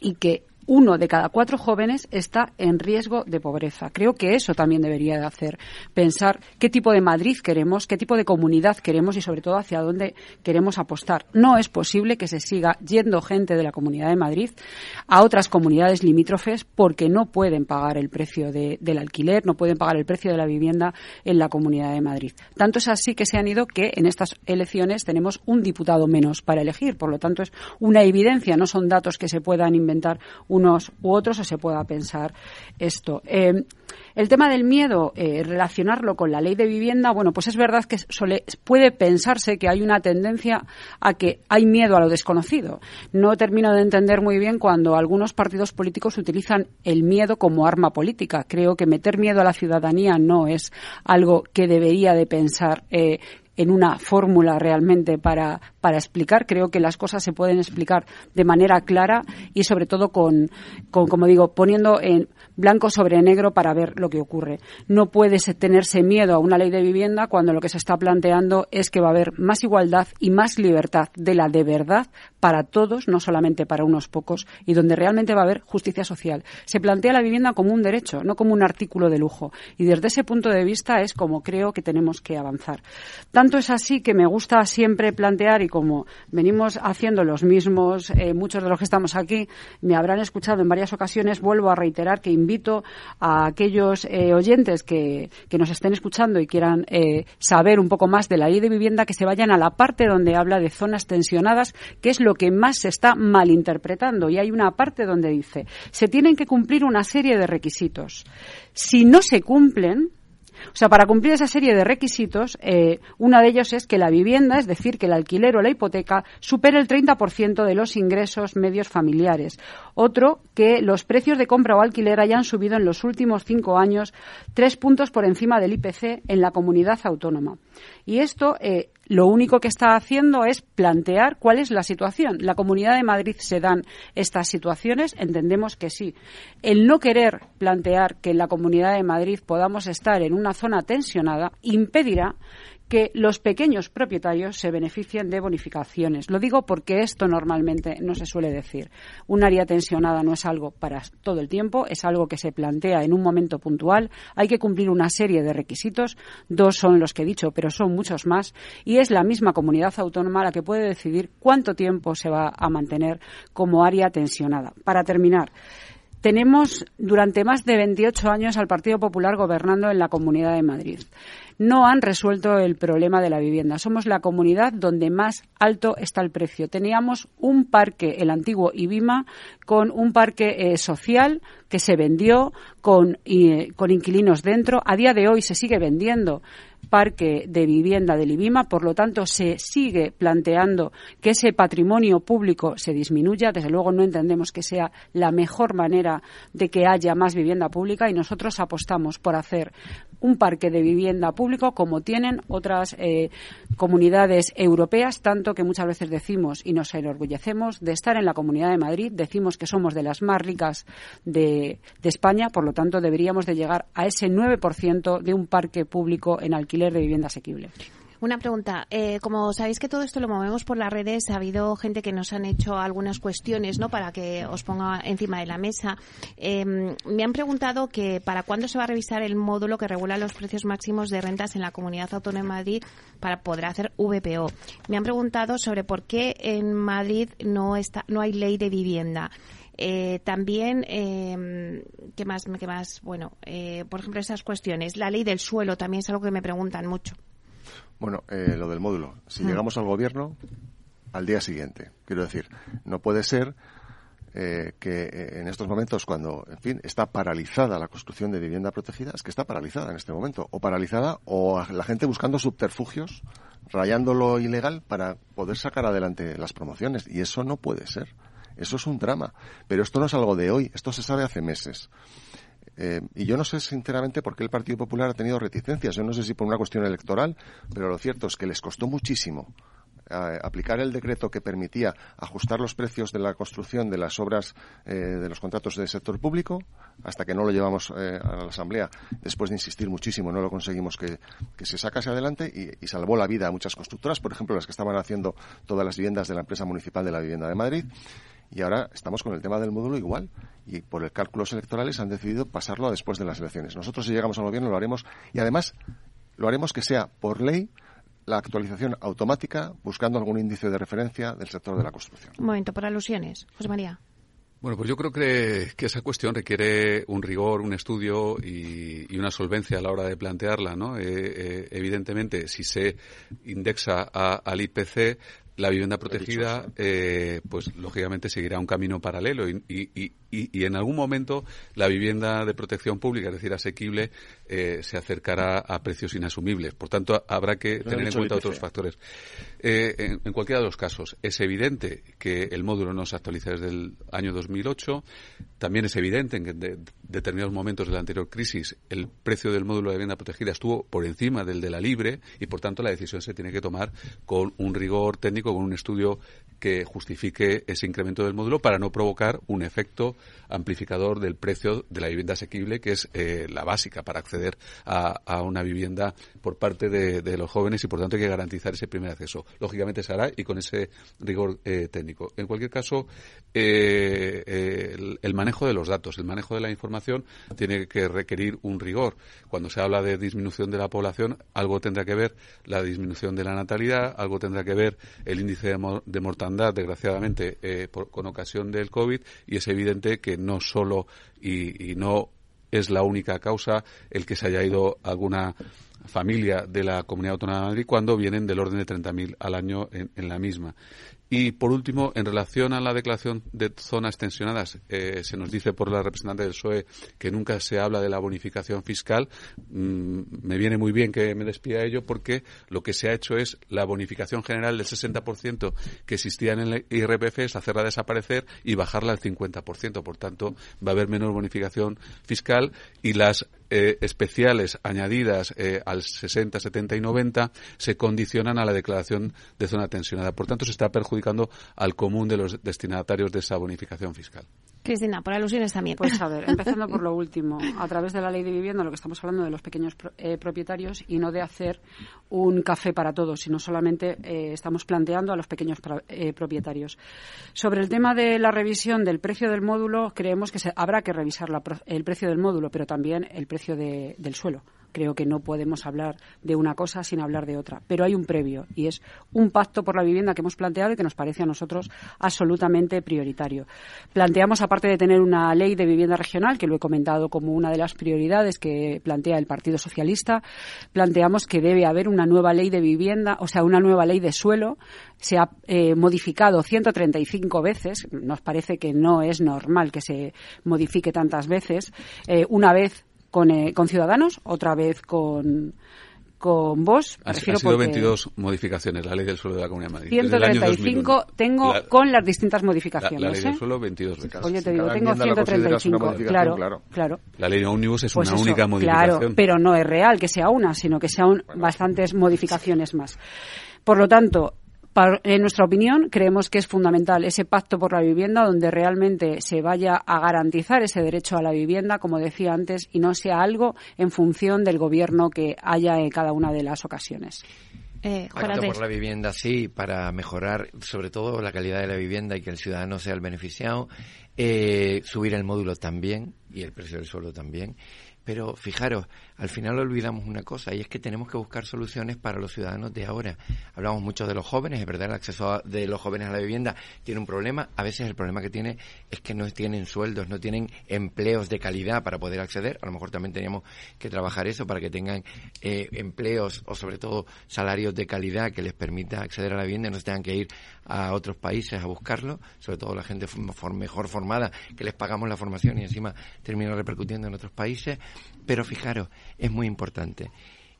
Y que uno de cada cuatro jóvenes está en riesgo de pobreza. Creo que eso también debería de hacer pensar qué tipo de Madrid queremos, qué tipo de comunidad queremos y sobre todo hacia dónde queremos apostar. No es posible que se siga yendo gente de la Comunidad de Madrid a otras comunidades limítrofes porque no pueden pagar el precio del alquiler, no pueden pagar el precio de la vivienda en la Comunidad de Madrid. Tanto es así que se han ido que en estas elecciones tenemos un diputado menos para elegir. Por lo tanto, es una evidencia, no son datos que se puedan inventar unos u otros o se pueda pensar esto. Eh, el tema del miedo, eh, relacionarlo con la ley de vivienda, bueno, pues es verdad que puede pensarse que hay una tendencia a que hay miedo a lo desconocido. No termino de entender muy bien cuando algunos partidos políticos utilizan el miedo como arma política. Creo que meter miedo a la ciudadanía no es algo que debería de pensar eh, en una fórmula realmente para, para explicar. Creo que las cosas se pueden explicar de manera clara y sobre todo con, como digo, poniendo en blanco sobre negro para ver lo que ocurre. No puede tenerse miedo a una ley de vivienda cuando lo que se está planteando es que va a haber más igualdad y más libertad de la de verdad para todos, no solamente para unos pocos, y donde realmente va a haber justicia social. Se plantea la vivienda como un derecho, no como un artículo de lujo. Y desde ese punto de vista es como creo que tenemos que avanzar. Tanto es así que me gusta siempre plantear, como venimos haciendo los mismos, eh, muchos de los que estamos aquí me habrán escuchado en varias ocasiones, vuelvo a reiterar que invito a aquellos eh, oyentes que, que, nos estén escuchando y quieran eh, saber un poco más de la ley de vivienda que se vayan a la parte donde habla de zonas tensionadas, que es lo que más se está malinterpretando. Y hay una parte donde dice, se tienen que cumplir una serie de requisitos. Si no se cumplen, o sea, para cumplir esa serie de requisitos, eh, uno de ellos es que la vivienda, es decir, que el alquiler o la hipoteca, supere el 30% de los ingresos medios familiares. Otro, que los precios de compra o alquiler hayan subido en los últimos cinco años tres puntos por encima del IPC en la comunidad autónoma. Y esto eh, lo único que está haciendo es plantear cuál es la situación. ¿La Comunidad de Madrid se dan estas situaciones? Entendemos que sí. El no querer plantear que en la Comunidad de Madrid podamos estar en una zona tensionada impedirá que los pequeños propietarios se beneficien de bonificaciones. Lo digo porque esto normalmente no se suele decir. Un área tensionada no es algo para todo el tiempo, es algo que se plantea en un momento puntual. Hay que cumplir una serie de requisitos. Dos son los que he dicho, pero son muchos más. Y es la misma comunidad autónoma la que puede decidir cuánto tiempo se va a mantener como área tensionada. Para terminar, tenemos durante más de 28 años al Partido Popular gobernando en la Comunidad de Madrid no han resuelto el problema de la vivienda. Somos la comunidad donde más alto está el precio. Teníamos un parque, el antiguo Ibima, con un parque eh, social que se vendió con, con inquilinos dentro. A día de hoy se sigue vendiendo parque de vivienda del IBIMA, por lo tanto se sigue planteando que ese patrimonio público se disminuya. Desde luego no entendemos que sea la mejor manera de que haya más vivienda pública y nosotros apostamos por hacer un parque de vivienda público como tienen otras eh, comunidades europeas, tanto que muchas veces decimos y nos enorgullecemos de estar en la Comunidad de Madrid, decimos que somos de las más ricas de, España, por lo tanto deberíamos de llegar a ese 9% de un parque público en alquiler de vivienda asequible. Una pregunta. Eh, como sabéis que todo esto lo movemos por las redes, ha habido gente que nos han hecho algunas cuestiones, ¿no? Para que os ponga encima de la mesa. Em, me han preguntado que para cuándo se va a revisar el módulo que regula los precios máximos de rentas en la Comunidad Autónoma de Madrid para poder hacer VPO. Me han preguntado sobre por qué en Madrid no está, no hay ley de vivienda. Eh, también, eh, ¿qué más? ¿Qué más? Bueno, eh, por ejemplo, esas cuestiones. La ley del suelo también es algo que me preguntan mucho. Bueno, eh, lo del módulo. Si llegamos al gobierno, al día siguiente. Quiero decir, no puede ser eh, que eh, en estos momentos, cuando, en fin, está paralizada la construcción de vivienda protegida, es que está paralizada en este momento. O paralizada o la gente buscando subterfugios, rayando lo ilegal para poder sacar adelante las promociones. Y eso no puede ser. Eso es un drama. Pero esto no es algo de hoy, esto se sabe hace meses. Eh, y yo no sé sinceramente por qué el Partido Popular ha tenido reticencias. Yo no sé si por una cuestión electoral, pero lo cierto es que les costó muchísimo eh, aplicar el decreto que permitía ajustar los precios de la construcción de las obras eh, de los contratos del sector público, hasta que no lo llevamos a la Asamblea, después de insistir muchísimo, no lo conseguimos que, se sacase adelante y, salvó la vida a muchas constructoras, por ejemplo, las que estaban haciendo todas las viviendas de la empresa municipal de la vivienda de Madrid. Y ahora estamos con el tema del módulo igual. Y por el cálculos electorales han decidido pasarlo después de las elecciones. Nosotros, si llegamos al gobierno, lo haremos. Y además, lo haremos que sea por ley la actualización automática buscando algún índice de referencia del sector de la construcción. Un momento, por alusiones. José María. Bueno, pues yo creo que, esa cuestión requiere un rigor, un estudio y, una solvencia a la hora de plantearla, ¿no? Eh, eh, evidentemente, si se indexa al IPC, la vivienda protegida, eh, pues lógicamente seguirá un camino paralelo y, y, y, y, en algún momento la vivienda de protección pública, es decir, asequible, eh, se acercará a precios inasumibles. Por tanto, habrá que tener en cuenta otros factores. Eh, en, cualquiera de los casos, es evidente que el módulo no se actualiza desde el año 2008. También es evidente en que en determinados momentos de la anterior crisis el precio del módulo de vivienda protegida estuvo por encima del de la libre y, por tanto, la decisión se tiene que tomar con un rigor técnico, con un estudio que justifique ese incremento del módulo para no provocar un efecto amplificador del precio de la vivienda asequible, que es eh, la básica para acceder a, una vivienda por parte de, los jóvenes y, por tanto, hay que garantizar ese primer acceso. Lógicamente se hará y con ese rigor eh, técnico. En cualquier caso, eh, el, manejo de los datos, el manejo de la información tiene que requerir un rigor. Cuando se habla de disminución de la población, algo tendrá que ver la disminución de la natalidad, algo tendrá que ver el índice de, mortandad, desgraciadamente, con ocasión del COVID, y es evidente que no solo y, no es la única causa el que se haya ido alguna familia de la Comunidad Autónoma de Madrid cuando vienen del orden de 30.000 al año en, la misma. Y por último, en relación a la declaración de zonas tensionadas, eh, se nos dice por la representante del PSOE que nunca se habla de la bonificación fiscal. Mm, me viene muy bien que me despida ello porque lo que se ha hecho es la bonificación general del 60% que existía en el IRPF es hacerla desaparecer y bajarla al 50%. Por tanto, va a haber menor bonificación fiscal y las eh, especiales añadidas eh, al 60, 70 y 90 se condicionan a la declaración de zona tensionada. Por tanto, se está perjudicando al común de los destinatarios de esa bonificación fiscal. Cristina, por alusiones también. Pues a ver, empezando por lo último. A través de la ley de vivienda, lo que estamos hablando de los pequeños eh, propietarios y no de hacer un café para todos, sino solamente estamos planteando a los pequeños propietarios. Sobre el tema de la revisión del precio del módulo, creemos que se, habrá que revisar el precio del módulo, pero también el precio precio del suelo. Creo que no podemos hablar de una cosa sin hablar de otra. Pero hay un previo y es un pacto por la vivienda que hemos planteado y que nos parece a nosotros absolutamente prioritario. Planteamos, aparte de tener una ley de vivienda regional, que lo he comentado como una de las prioridades que plantea el Partido Socialista, planteamos que debe haber una nueva ley de vivienda, o sea, una nueva ley de suelo. Se ha eh, modificado 135 veces. Nos parece que no es normal que se modifique tantas veces. Eh, una vez con, eh, con Ciudadanos, otra vez con, con vos. Ha, sido 22 modificaciones, la ley del suelo de la Comunidad de Madrid. 135 tengo con las distintas modificaciones. La, ley del ¿eh? suelo, 22 veces. Oye, te digo, tengo 135. Claro, claro, La ley de Omnibus es pues una única modificación. Claro, pero no es real que sea una, sino que sean bastantes modificaciones más. Por lo tanto, en nuestra opinión, creemos que es fundamental ese pacto por la vivienda donde realmente se vaya a garantizar ese derecho a la vivienda, como decía antes, y no sea algo en función del gobierno que haya en cada una de las ocasiones. Eh, pacto por la vivienda, sí, para mejorar sobre todo la calidad de la vivienda y que el ciudadano sea el beneficiado. Eh, subir el módulo también y el precio del suelo también. Pero fijaros, al final olvidamos una cosa y es que tenemos que buscar soluciones para los ciudadanos de ahora. Hablamos mucho de los jóvenes, es verdad, el acceso de los jóvenes a la vivienda tiene un problema. A veces el problema que tiene es que no tienen sueldos, no tienen empleos de calidad para poder acceder. A lo mejor también teníamos que trabajar eso para que tengan eh, empleos o sobre todo salarios de calidad que les permita acceder a la vivienda y no se tengan que ir a otros países a buscarlo, sobre todo la gente mejor formada, que les pagamos la formación y encima termina repercutiendo en otros países. Pero fijaros, es muy importante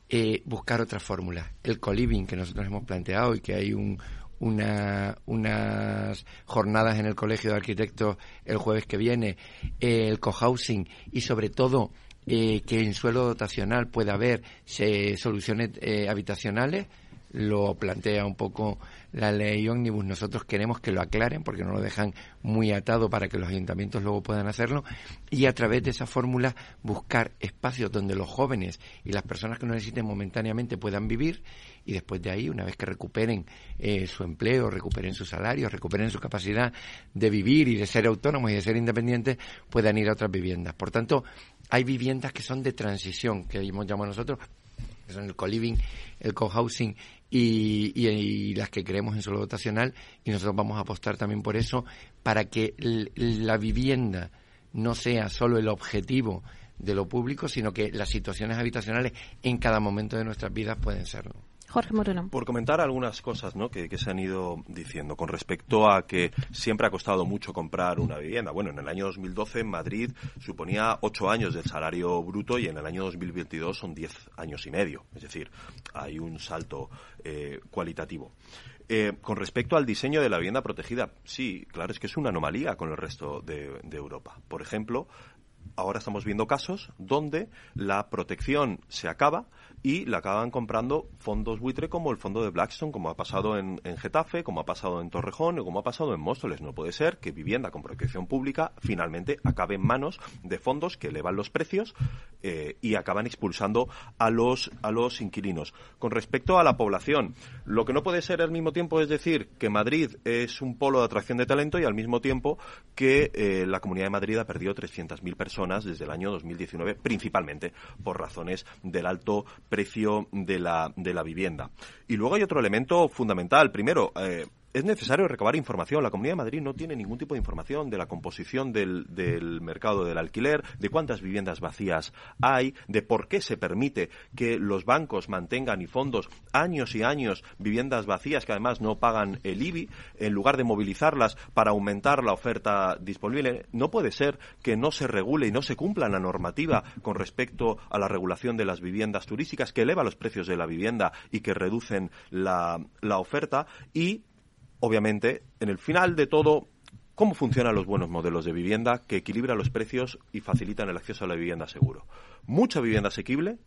eh, buscar otras fórmulas. El co-living que nosotros hemos planteado y que hay un, una, unas jornadas en el Colegio de Arquitectos el jueves que viene, eh, el cohousing y sobre todo eh, que en suelo dotacional pueda haber soluciones habitacionales, lo plantea un poco la ley ómnibus. Nosotros queremos que lo aclaren porque no lo dejan muy atado para que los ayuntamientos luego puedan hacerlo y a través de esa fórmula buscar espacios donde los jóvenes y las personas que lo necesiten momentáneamente puedan vivir y después de ahí, una vez que recuperen eh, su empleo, recuperen su salario, recuperen su capacidad de vivir y de ser autónomos y de ser independientes, puedan ir a otras viviendas. Por tanto, hay viviendas que son de transición, que hemos llamado nosotros, que son el co-living, el co-housing y, las que creemos en suelo dotacional y nosotros vamos a apostar también por eso para que la vivienda no sea solo el objetivo de lo público, sino que las situaciones habitacionales en cada momento de nuestras vidas pueden serlo. Jorge Moruno. Por comentar algunas cosas ¿no? que, se han ido diciendo con respecto a que siempre ha costado mucho comprar una vivienda. Bueno, en el año 2012 en Madrid suponía ocho años del salario bruto y en el año 2022 son diez años y medio. Es decir, hay un salto eh, cualitativo. Eh, con respecto al diseño de la vivienda protegida, sí, claro, es que es una anomalía con el resto de Europa. Por ejemplo, ahora estamos viendo casos donde la protección se acaba y la acaban comprando fondos buitre como el fondo de Blackstone, como ha pasado en, en, Getafe, como ha pasado en Torrejón o como ha pasado en Móstoles. No puede ser que vivienda con protección pública finalmente acabe en manos de fondos que elevan los precios eh, y acaban expulsando a los, a los inquilinos. Con respecto a la población, lo que no puede ser al mismo tiempo es decir que Madrid es un polo de atracción de talento y al mismo tiempo que eh, la Comunidad de Madrid ha perdido 300.000 personas desde el año 2019, principalmente por razones del alto precio de la, de la vivienda. Y luego hay otro elemento fundamental. Primero, eh, es necesario recabar información. La Comunidad de Madrid no tiene ningún tipo de información de la composición del, del, mercado del alquiler, de cuántas viviendas vacías hay, de por qué se permite que los bancos mantengan y fondos años y años viviendas vacías que además no pagan el IBI, en lugar de movilizarlas para aumentar la oferta disponible. No puede ser que no se regule y no se cumpla la normativa con respecto a la regulación de las viviendas turísticas que eleva los precios de la vivienda y que reducen la, la oferta y obviamente, en el final de todo, cómo funcionan los buenos modelos de vivienda que equilibran los precios y facilitan el acceso a la vivienda seguro. Mucha vivienda asequible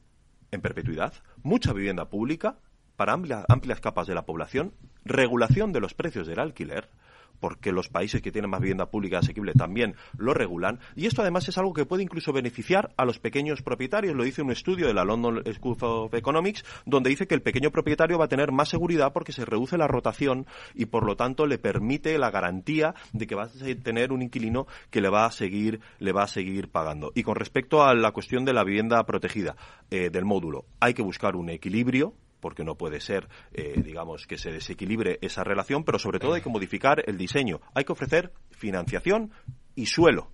en perpetuidad, mucha vivienda pública para amplias, amplias capas de la población, regulación de los precios del alquiler, porque los países que tienen más vivienda pública asequible también lo regulan. Y esto además es algo que puede incluso beneficiar a los pequeños propietarios. Lo dice un estudio de la London School of Economics, donde dice que el pequeño propietario va a tener más seguridad porque se reduce la rotación y por lo tanto le permite la garantía de que va a tener un inquilino que le va a seguir, le va a seguir pagando. Y con respecto a la cuestión de la vivienda protegida, eh, del módulo, hay que buscar un equilibrio porque no puede ser, eh, digamos, que se desequilibre esa relación, pero sobre todo hay que modificar el diseño. Hay que ofrecer financiación y suelo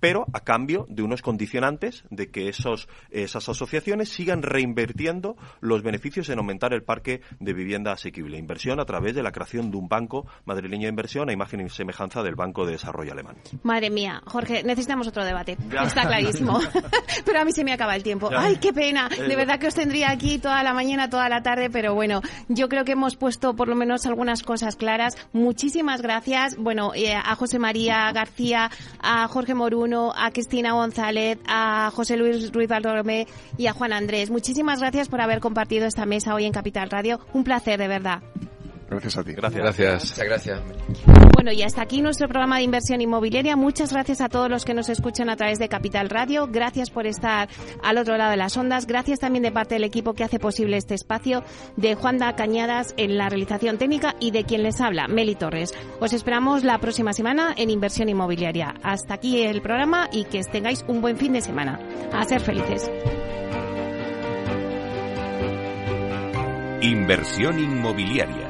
pero a cambio de unos condicionantes de que esos, esas asociaciones sigan reinvirtiendo los beneficios en aumentar el parque de vivienda asequible. Inversión a través de la creación de un banco madrileño de inversión a imagen y semejanza del Banco de Desarrollo Alemán. Madre mía, Jorge, necesitamos otro debate. Ya. Está clarísimo. pero a mí se me acaba el tiempo. Ya. ¡Ay, qué pena! De verdad que os tendría aquí toda la mañana, toda la tarde, pero bueno, yo creo que hemos puesto por lo menos algunas cosas claras. Muchísimas gracias. Bueno, eh, a José María García, a Jorge Morún, a Cristina González, a José Luis Ruiz Valdomé y a Juan Andrés. Muchísimas gracias por haber compartido esta mesa hoy en Capital Radio. Un placer, de verdad. Gracias a ti. Gracias. Gracias. Muchas gracias. Bueno, y hasta aquí nuestro programa de inversión inmobiliaria. Muchas gracias a todos los que nos escuchan a través de Capital Radio. Gracias por estar al otro lado de las ondas. Gracias también de parte del equipo que hace posible este espacio, de Juanda Cañadas en la realización técnica y de quien les habla, Meli Torres. Os esperamos la próxima semana en Inversión Inmobiliaria. Hasta aquí el programa y que tengáis un buen fin de semana. A ser felices. Inversión Inmobiliaria